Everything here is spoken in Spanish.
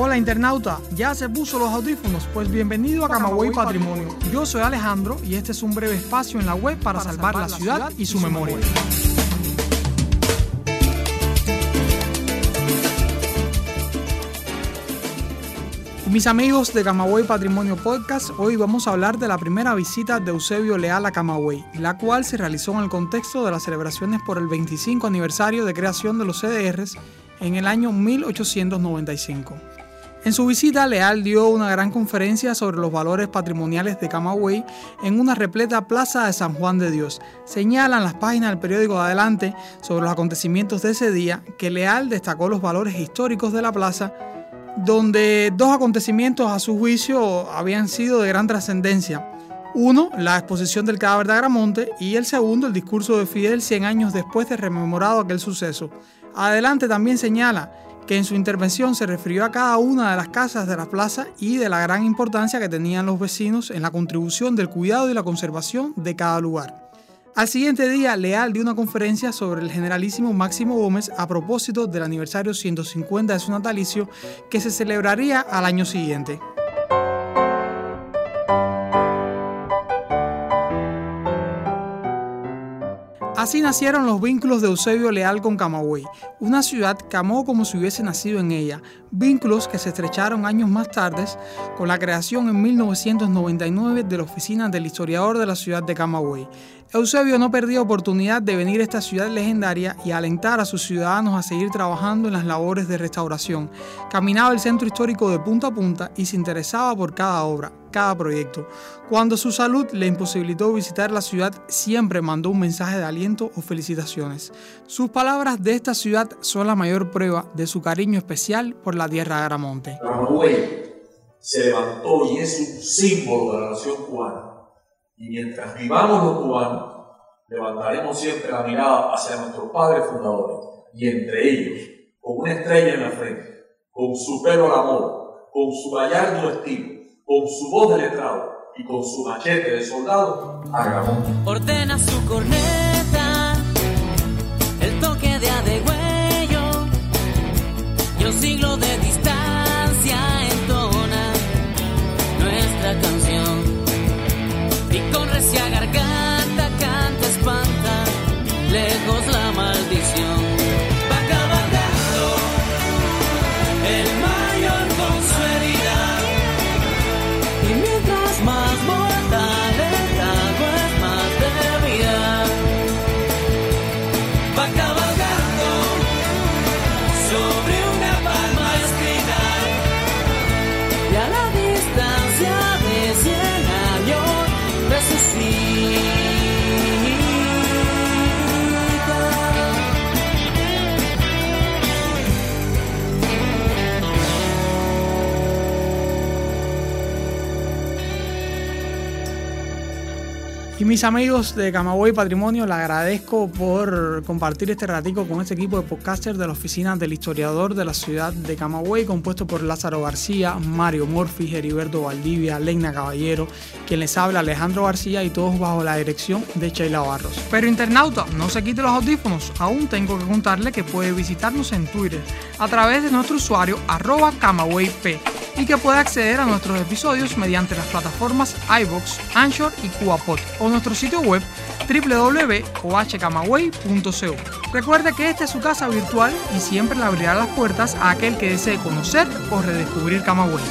Hola internauta, ¿ya se puso los audífonos? Pues bienvenido a Camagüey Patrimonio. Yo soy Alejandro y este es un breve espacio en la web para salvar la ciudad y su memoria. Mis amigos de Camagüey Patrimonio Podcast, hoy vamos a hablar de la primera visita de Eusebio Leal a Camagüey, la cual se realizó en el contexto de las celebraciones por el 25 aniversario de creación de los CDRs en el año 1895. En su visita, Leal dio una gran conferencia sobre los valores patrimoniales de Camagüey en una repleta plaza de San Juan de Dios. Señalan las páginas del periódico Adelante sobre los acontecimientos de ese día que Leal destacó los valores históricos de la plaza donde dos acontecimientos a su juicio habían sido de gran trascendencia. Uno, la exposición del cadáver de Agramonte y el segundo, el discurso de Fidel 100 años después de rememorado aquel suceso. Adelante también señala que en su intervención se refirió a cada una de las casas de la plaza y de la gran importancia que tenían los vecinos en la contribución del cuidado y la conservación de cada lugar. Al siguiente día, Leal dio una conferencia sobre el generalísimo Máximo Gómez a propósito del aniversario 150 de su natalicio que se celebraría al año siguiente. Así nacieron los vínculos de Eusebio Leal con Camagüey, una ciudad que amó como si hubiese nacido en ella, vínculos que se estrecharon años más tarde con la creación en 1999 de la oficina del historiador de la ciudad de Camagüey. Eusebio no perdía oportunidad de venir a esta ciudad legendaria y alentar a sus ciudadanos a seguir trabajando en las labores de restauración. Caminaba el centro histórico de punta a punta y se interesaba por cada obra, cada proyecto. Cuando su salud le imposibilitó visitar la ciudad, siempre mandó un mensaje de aliento o felicitaciones. Sus palabras de esta ciudad son la mayor prueba de su cariño especial por la tierra de Aramonte. se levantó y es un símbolo de la nación cubana y mientras vivamos los cubanos, levantaremos siempre la mirada hacia nuestros padres fundadores y entre ellos, con una estrella en la frente, con su pelo al amor, con su gallardo estilo, con su voz de letrado y con su machete de soldado, hagamos. Ordena su corneta, el toque de adegüello y un siglo Y mis amigos de Camagüey Patrimonio, les agradezco por compartir este ratico con este equipo de podcasters de la oficina del historiador de la ciudad de Camagüey, compuesto por Lázaro García, Mario Morfi, Heriberto Valdivia, Leina Caballero, quien les habla Alejandro García y todos bajo la dirección de Sheila Barros. Pero internauta, no se quite los audífonos, aún tengo que contarle que puede visitarnos en Twitter a través de nuestro usuario arroba camagüeyp y que puede acceder a nuestros episodios mediante las plataformas iBox, Anchor y CubaPod o nuestro sitio web www.ohcamagüey.co. Recuerde que esta es su casa virtual y siempre le abrirá las puertas a aquel que desee conocer o redescubrir Camagüey.